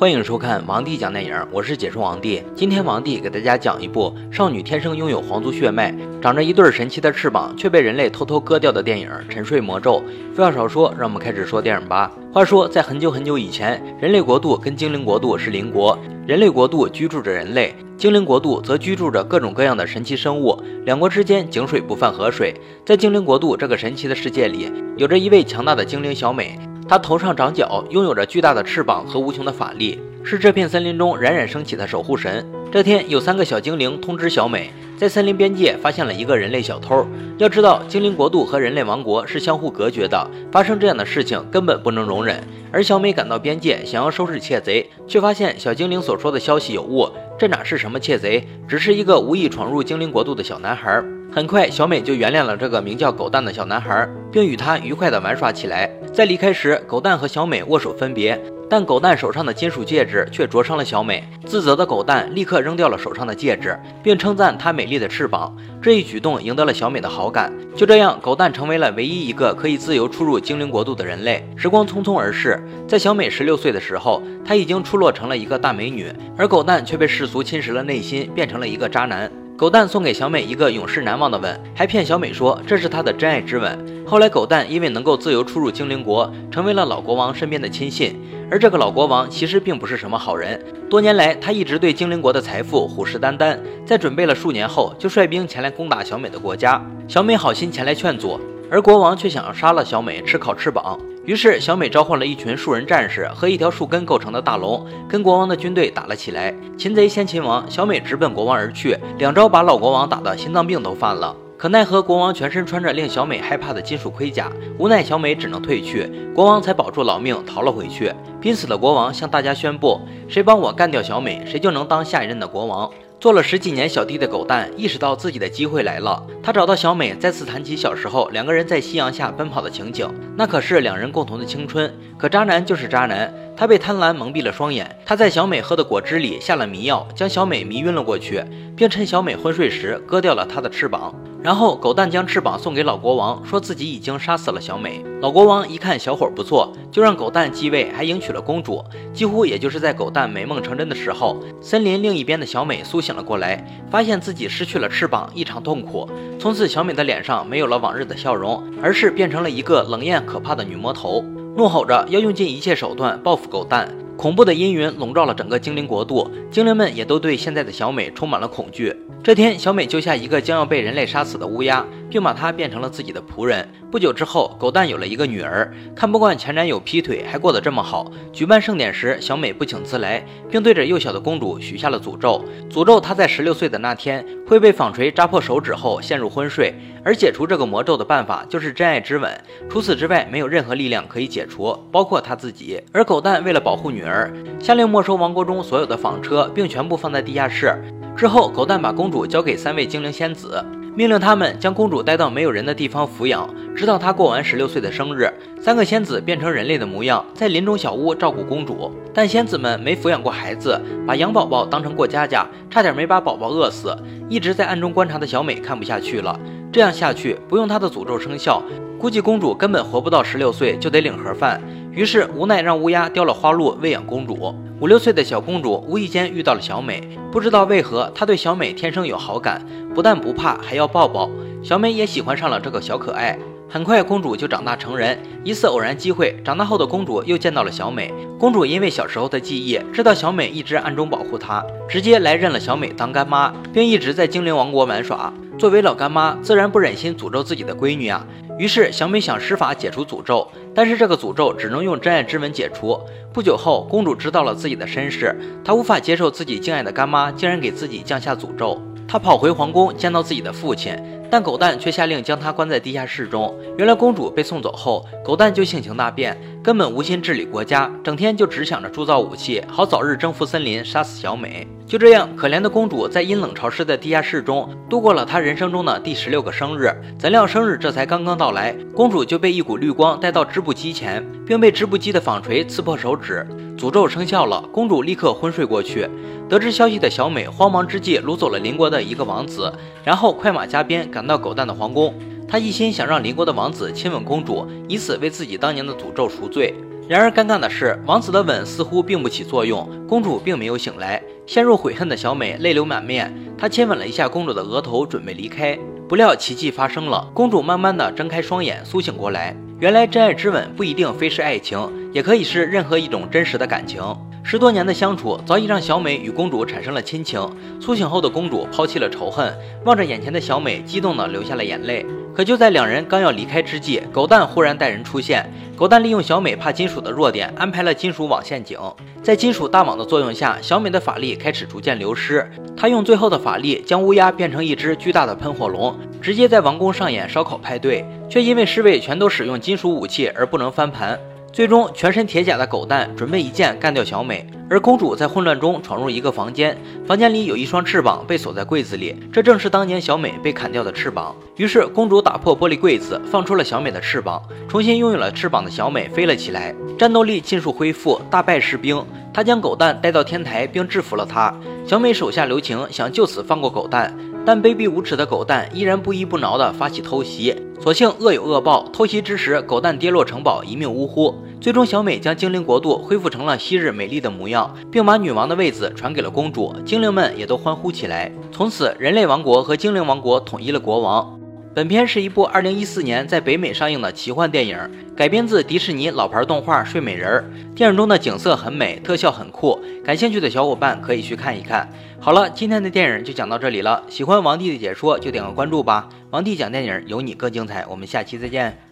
欢迎收看王帝讲电影，我是解说王帝。今天王帝给大家讲一部少女天生拥有皇族血脉，长着一对神奇的翅膀，却被人类偷偷割掉的电影《沉睡魔咒》。废话少说，让我们开始说电影吧。话说，在很久很久以前，人类国度跟精灵国度是邻国，人类国度居住着人类，精灵国度则居住着各种各样的神奇生物。两国之间井水不犯河水。在精灵国度这个神奇的世界里，有着一位强大的精灵小美。它头上长角，拥有着巨大的翅膀和无穷的法力，是这片森林中冉冉升起的守护神。这天，有三个小精灵通知小美，在森林边界发现了一个人类小偷。要知道，精灵国度和人类王国是相互隔绝的，发生这样的事情根本不能容忍。而小美赶到边界，想要收拾窃贼，却发现小精灵所说的消息有误，这哪是什么窃贼，只是一个无意闯入精灵国度的小男孩。很快，小美就原谅了这个名叫狗蛋的小男孩，并与他愉快地玩耍起来。在离开时，狗蛋和小美握手分别，但狗蛋手上的金属戒指却灼伤了小美。自责的狗蛋立刻扔掉了手上的戒指，并称赞她美丽的翅膀。这一举动赢得了小美的好感。就这样，狗蛋成为了唯一一个可以自由出入精灵国度的人类。时光匆匆而逝，在小美十六岁的时候，她已经出落成了一个大美女，而狗蛋却被世俗侵蚀了内心，变成了一个渣男。狗蛋送给小美一个永世难忘的吻，还骗小美说这是他的真爱之吻。后来，狗蛋因为能够自由出入精灵国，成为了老国王身边的亲信。而这个老国王其实并不是什么好人，多年来他一直对精灵国的财富虎视眈眈，在准备了数年后，就率兵前来攻打小美的国家。小美好心前来劝阻，而国王却想要杀了小美吃烤翅膀。于是，小美召唤了一群树人战士和一条树根构成的大龙，跟国王的军队打了起来。擒贼先擒王，小美直奔国王而去，两招把老国王打得心脏病都犯了。可奈何国王全身穿着令小美害怕的金属盔甲，无奈小美只能退去，国王才保住老命逃了回去。濒死的国王向大家宣布：谁帮我干掉小美，谁就能当下一任的国王。做了十几年小弟的狗蛋意识到自己的机会来了，他找到小美，再次谈起小时候两个人在夕阳下奔跑的情景，那可是两人共同的青春。可渣男就是渣男，他被贪婪蒙蔽了双眼，他在小美喝的果汁里下了迷药，将小美迷晕了过去，并趁小美昏睡时割掉了她的翅膀。然后狗蛋将翅膀送给老国王，说自己已经杀死了小美。老国王一看小伙不错，就让狗蛋继位，还迎娶了公主。几乎也就是在狗蛋美梦成真的时候，森林另一边的小美苏醒了过来，发现自己失去了翅膀，异常痛苦。从此，小美的脸上没有了往日的笑容，而是变成了一个冷艳可怕的女魔头，怒吼着要用尽一切手段报复狗蛋。恐怖的阴云笼罩了整个精灵国度，精灵们也都对现在的小美充满了恐惧。这天，小美救下一个将要被人类杀死的乌鸦，并把她变成了自己的仆人。不久之后，狗蛋有了一个女儿，看不惯前男友劈腿还过得这么好。举办盛典时，小美不请自来，并对着幼小的公主许下了诅咒，诅咒她在十六岁的那天会被纺锤扎破手指后陷入昏睡。而解除这个魔咒的办法就是真爱之吻，除此之外没有任何力量可以解除，包括他自己。而狗蛋为了保护女儿，下令没收王国中所有的纺车，并全部放在地下室。之后，狗蛋把公主交给三位精灵仙子，命令他们将公主带到没有人的地方抚养，直到她过完十六岁的生日。三个仙子变成人类的模样，在林中小屋照顾公主。但仙子们没抚养过孩子，把养宝宝当成过家家，差点没把宝宝饿死。一直在暗中观察的小美看不下去了，这样下去不用她的诅咒生效，估计公主根本活不到十六岁就得领盒饭。于是无奈让乌鸦叼了花露喂养公主。五六岁的小公主无意间遇到了小美，不知道为何她对小美天生有好感，不但不怕，还要抱抱。小美也喜欢上了这个小可爱。很快公主就长大成人。一次偶然机会，长大后的公主又见到了小美。公主因为小时候的记忆，知道小美一直暗中保护她，直接来认了小美当干妈，并一直在精灵王国玩耍。作为老干妈，自然不忍心诅咒自己的闺女啊。于是，小美想施法解除诅咒，但是这个诅咒只能用真爱之吻解除。不久后，公主知道了自己的身世，她无法接受自己敬爱的干妈竟然给自己降下诅咒。他跑回皇宫见到自己的父亲，但狗蛋却下令将他关在地下室中。原来，公主被送走后，狗蛋就性情大变，根本无心治理国家，整天就只想着铸造武器，好早日征服森林，杀死小美。就这样，可怜的公主在阴冷潮湿的地下室中度过了她人生中的第十六个生日。怎料生日这才刚刚到来，公主就被一股绿光带到织布机前，并被织布机的纺锤刺破手指。诅咒生效了，公主立刻昏睡过去。得知消息的小美慌忙之际掳走了邻国的一个王子，然后快马加鞭赶到狗蛋的皇宫。她一心想让邻国的王子亲吻公主，以此为自己当年的诅咒赎罪。然而尴尬的是，王子的吻似乎并不起作用，公主并没有醒来。陷入悔恨的小美泪流满面，她亲吻了一下公主的额头，准备离开。不料奇迹发生了，公主慢慢的睁开双眼，苏醒过来。原来真爱之吻不一定非是爱情，也可以是任何一种真实的感情。十多年的相处早已让小美与公主产生了亲情。苏醒后的公主抛弃了仇恨，望着眼前的小美，激动的流下了眼泪。可就在两人刚要离开之际，狗蛋忽然带人出现。狗蛋利用小美怕金属的弱点，安排了金属网陷阱。在金属大网的作用下，小美的法力开始逐渐流失。她用最后的法力将乌鸦变成一只巨大的喷火龙，直接在王宫上演烧烤派对，却因为侍卫全都使用金属武器而不能翻盘。最终，全身铁甲的狗蛋准备一剑干掉小美，而公主在混乱中闯入一个房间，房间里有一双翅膀被锁在柜子里，这正是当年小美被砍掉的翅膀。于是，公主打破玻璃柜子，放出了小美的翅膀，重新拥有了翅膀的小美飞了起来，战斗力尽数恢复，大败士兵。她将狗蛋带到天台，并制服了他。小美手下留情，想就此放过狗蛋，但卑鄙无耻的狗蛋依然不依不挠地发起偷袭。所幸恶有恶报，偷袭之时，狗蛋跌落城堡，一命呜呼。最终，小美将精灵国度恢复成了昔日美丽的模样，并把女王的位子传给了公主。精灵们也都欢呼起来。从此，人类王国和精灵王国统一了国王。本片是一部2014年在北美上映的奇幻电影，改编自迪士尼老牌动画《睡美人》。电影中的景色很美，特效很酷，感兴趣的小伙伴可以去看一看。好了，今天的电影就讲到这里了。喜欢王弟的解说就点个关注吧。王弟讲电影，有你更精彩。我们下期再见。